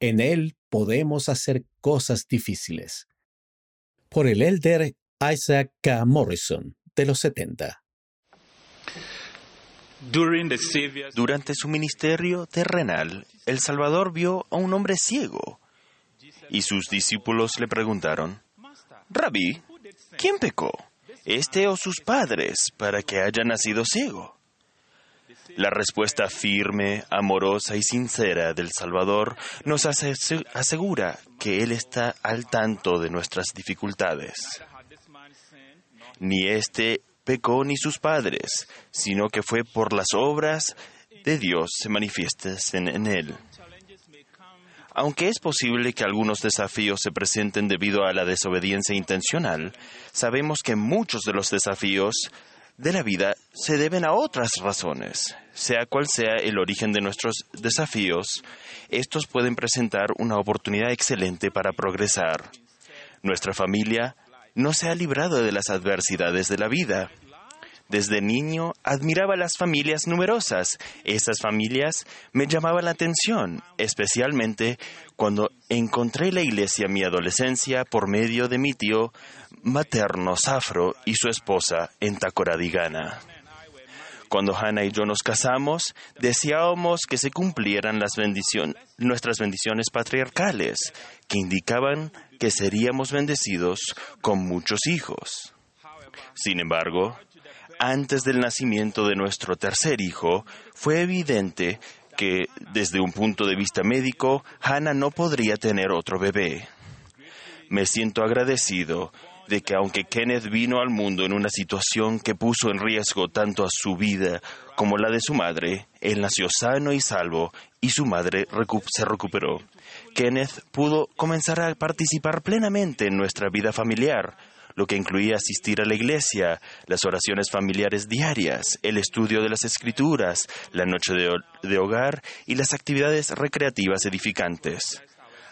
En Él podemos hacer cosas difíciles. Por el elder Isaac K. Morrison, de los 70. Durante su ministerio terrenal, el Salvador vio a un hombre ciego y sus discípulos le preguntaron, Rabí, ¿quién pecó? ¿Este o sus padres para que haya nacido ciego? La respuesta firme, amorosa y sincera del Salvador nos asegura que Él está al tanto de nuestras dificultades. Ni este pecó ni sus padres, sino que fue por las obras de Dios se manifiesten en Él. Aunque es posible que algunos desafíos se presenten debido a la desobediencia intencional, sabemos que muchos de los desafíos de la vida se deben a otras razones. Sea cual sea el origen de nuestros desafíos, estos pueden presentar una oportunidad excelente para progresar. Nuestra familia no se ha librado de las adversidades de la vida. Desde niño admiraba las familias numerosas. Esas familias me llamaban la atención, especialmente cuando encontré la iglesia en mi adolescencia por medio de mi tío materno Safro y su esposa en Tacoradigana. Cuando Hannah y yo nos casamos, deseábamos que se cumplieran nuestras bendiciones patriarcales, que indicaban que seríamos bendecidos con muchos hijos. Sin embargo, antes del nacimiento de nuestro tercer hijo, fue evidente que, desde un punto de vista médico, Hannah no podría tener otro bebé. Me siento agradecido de que aunque Kenneth vino al mundo en una situación que puso en riesgo tanto a su vida como la de su madre, él nació sano y salvo y su madre se recuperó. Kenneth pudo comenzar a participar plenamente en nuestra vida familiar, lo que incluía asistir a la iglesia, las oraciones familiares diarias, el estudio de las escrituras, la noche de, hogar y las actividades recreativas edificantes.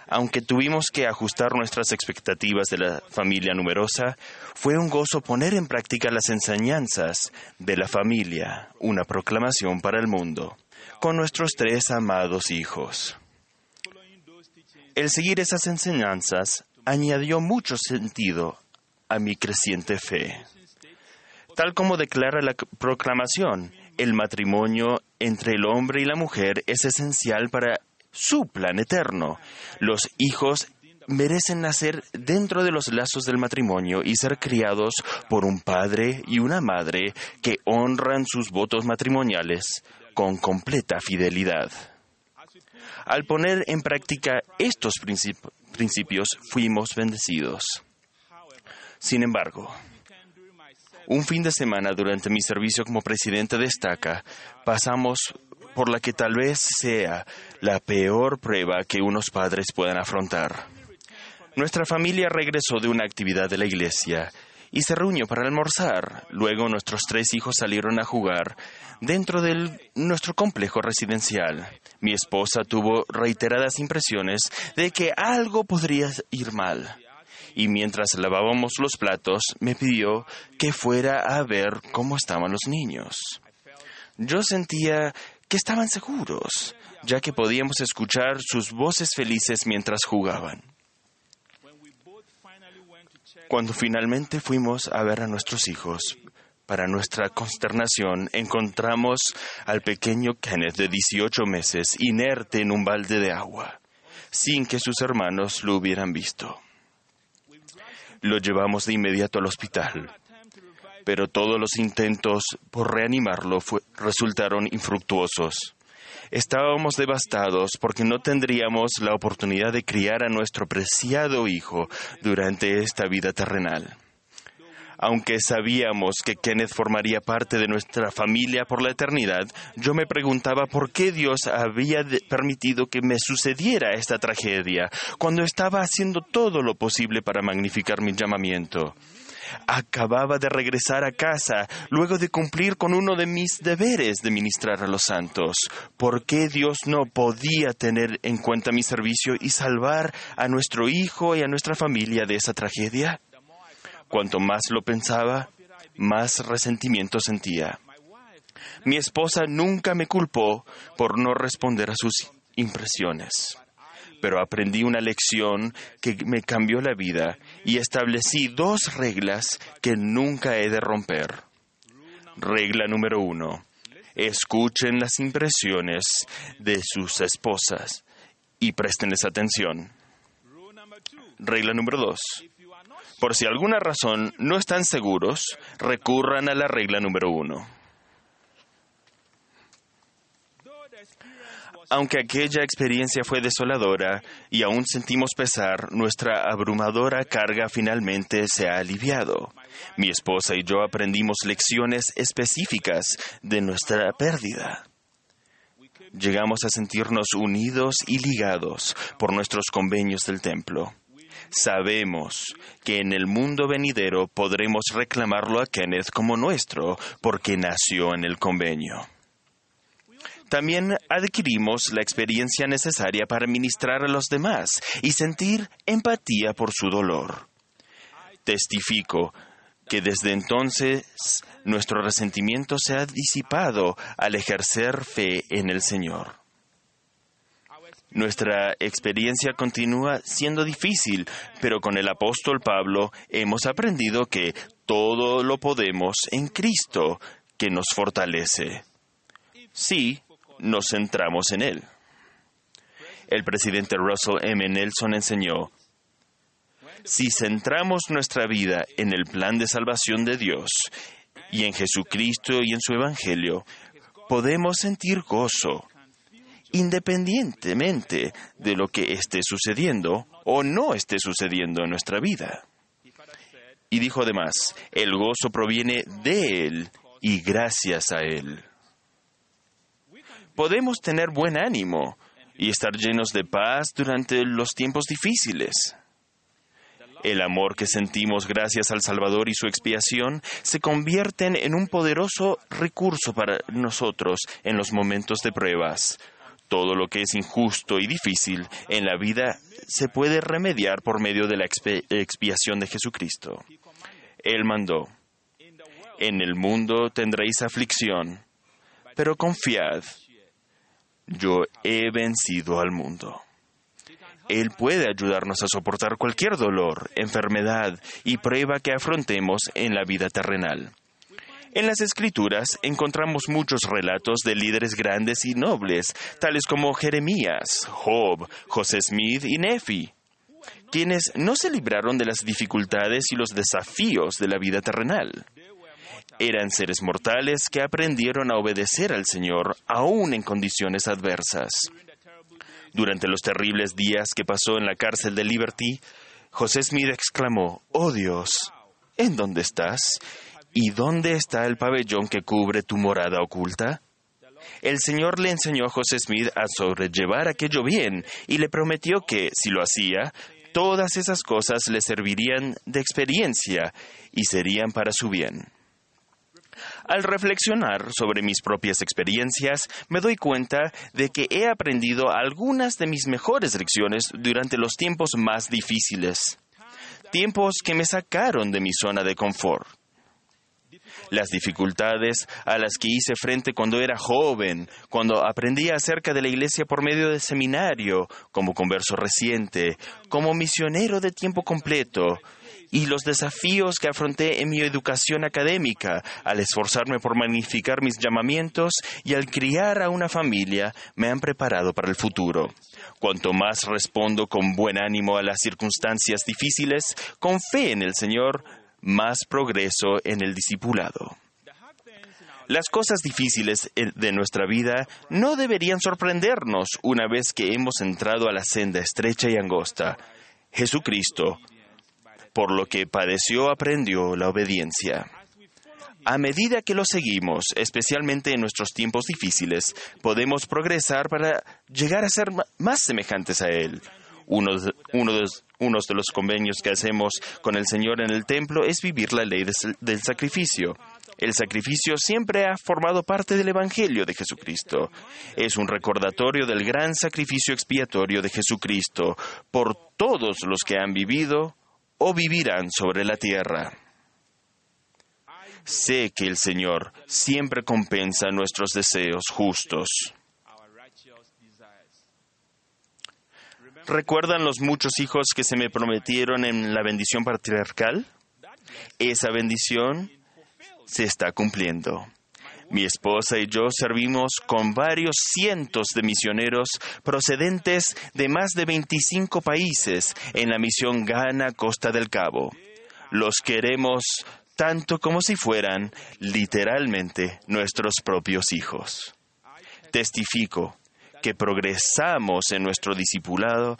Aunque tuvimos que ajustar nuestras expectativas de la familia numerosa, fue un gozo poner en práctica las enseñanzas de la familia, una proclamación para el mundo, con nuestros tres amados hijos. El seguir esas enseñanzas añadió mucho sentido a mi creciente fe. Tal como declara la proclamación, el matrimonio entre el hombre y la mujer es esencial para su plan eterno. Los hijos merecen nacer dentro de los lazos del matrimonio y ser criados por un padre y una madre que honran sus votos matrimoniales con completa fidelidad. Al poner en práctica estos principios, fuimos bendecidos. Sin embargo, un fin de semana durante mi servicio como presidente de Estaca, pasamos por la que tal vez sea la peor prueba que unos padres puedan afrontar. Nuestra familia regresó de una actividad de la iglesia y se reunió para almorzar. Luego nuestros tres hijos salieron a jugar dentro de nuestro complejo residencial. Mi esposa tuvo reiteradas impresiones de que algo podría ir mal y mientras lavábamos los platos me pidió que fuera a ver cómo estaban los niños. Yo sentía que estaban seguros, ya que podíamos escuchar sus voces felices mientras jugaban. Cuando finalmente fuimos a ver a nuestros hijos, para nuestra consternación, encontramos al pequeño Kenneth de 18 meses inerte en un balde de agua, sin que sus hermanos lo hubieran visto. Lo llevamos de inmediato al hospital, pero todos los intentos por reanimarlo resultaron infructuosos. Estábamos devastados porque no tendríamos la oportunidad de criar a nuestro preciado hijo durante esta vida terrenal. Aunque sabíamos que Kenneth formaría parte de nuestra familia por la eternidad, yo me preguntaba por qué Dios había permitido que me sucediera esta tragedia cuando estaba haciendo todo lo posible para magnificar mi llamamiento. Acababa de regresar a casa luego de cumplir con uno de mis deberes de ministrar a los santos. ¿Por qué Dios no podía tener en cuenta mi servicio y salvar a nuestro hijo y a nuestra familia de esa tragedia? Cuanto más lo pensaba, más resentimiento sentía. Mi esposa nunca me culpó por no responder a sus impresiones, pero aprendí una lección que me cambió la vida y establecí dos reglas que nunca he de romper. Regla número uno. Escuchen las impresiones de sus esposas y préstenles atención. Regla número dos. Por si alguna razón no están seguros, recurran a la regla número uno. Aunque aquella experiencia fue desoladora y aún sentimos pesar, nuestra abrumadora carga finalmente se ha aliviado. Mi esposa y yo aprendimos lecciones específicas de nuestra pérdida. Llegamos a sentirnos unidos y ligados por nuestros convenios del templo. Sabemos que en el mundo venidero podremos reclamarlo a Kenneth como nuestro porque nació en el convenio. También adquirimos la experiencia necesaria para ministrar a los demás y sentir empatía por su dolor. Testifico que desde entonces nuestro resentimiento se ha disipado al ejercer fe en el Señor. Nuestra experiencia continúa siendo difícil, pero con el apóstol Pablo hemos aprendido que todo lo podemos en Cristo, que nos fortalece. Sí, nos centramos en Él. El presidente Russell M. Nelson enseñó, si centramos nuestra vida en el plan de salvación de Dios y en Jesucristo y en su Evangelio, podemos sentir gozo, independientemente de lo que esté sucediendo o no esté sucediendo en nuestra vida. Y dijo además, el gozo proviene de Él y gracias a Él podemos tener buen ánimo y estar llenos de paz durante los tiempos difíciles. El amor que sentimos gracias al Salvador y su expiación se convierten en un poderoso recurso para nosotros en los momentos de pruebas. Todo lo que es injusto y difícil en la vida se puede remediar por medio de la expiación de Jesucristo. Él mandó, en el mundo tendréis aflicción, pero confiad, yo he vencido al mundo. Él puede ayudarnos a soportar cualquier dolor, enfermedad y prueba que afrontemos en la vida terrenal. En las Escrituras encontramos muchos relatos de líderes grandes y nobles, tales como Jeremías, Job, José Smith y Nefi, quienes no se libraron de las dificultades y los desafíos de la vida terrenal. Eran seres mortales que aprendieron a obedecer al Señor aún en condiciones adversas. Durante los terribles días que pasó en la cárcel de Liberty, José Smith exclamó, Oh Dios, ¿en dónde estás? ¿Y dónde está el pabellón que cubre tu morada oculta? El Señor le enseñó a José Smith a sobrellevar aquello bien y le prometió que, si lo hacía, todas esas cosas le servirían de experiencia y serían para su bien. Al reflexionar sobre mis propias experiencias, me doy cuenta de que he aprendido algunas de mis mejores lecciones durante los tiempos más difíciles, tiempos que me sacaron de mi zona de confort. Las dificultades a las que hice frente cuando era joven, cuando aprendía acerca de la iglesia por medio de seminario, como converso reciente, como misionero de tiempo completo, y los desafíos que afronté en mi educación académica al esforzarme por magnificar mis llamamientos y al criar a una familia me han preparado para el futuro. Cuanto más respondo con buen ánimo a las circunstancias difíciles, con fe en el Señor, más progreso en el discipulado. Las cosas difíciles de nuestra vida no deberían sorprendernos una vez que hemos entrado a la senda estrecha y angosta. Jesucristo, por lo que padeció aprendió la obediencia. A medida que lo seguimos, especialmente en nuestros tiempos difíciles, podemos progresar para llegar a ser más semejantes a Él. Uno de, de, los convenios que hacemos con el Señor en el templo es vivir la ley del sacrificio. El sacrificio siempre ha formado parte del Evangelio de Jesucristo. Es un recordatorio del gran sacrificio expiatorio de Jesucristo por todos los que han vivido o vivirán sobre la tierra. Sé que el Señor siempre compensa nuestros deseos justos. ¿Recuerdan los muchos hijos que se me prometieron en la bendición patriarcal? Esa bendición se está cumpliendo. Mi esposa y yo servimos con varios cientos de misioneros procedentes de más de 25 países en la misión Ghana Costa del Cabo. Los queremos tanto como si fueran literalmente nuestros propios hijos. Testifico que progresamos en nuestro discipulado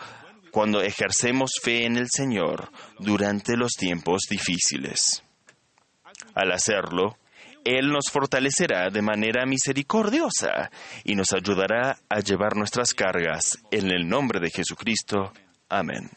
cuando ejercemos fe en el Señor durante los tiempos difíciles. Al hacerlo, Él nos fortalecerá de manera misericordiosa y nos ayudará a llevar nuestras cargas en el nombre de Jesucristo. Amén.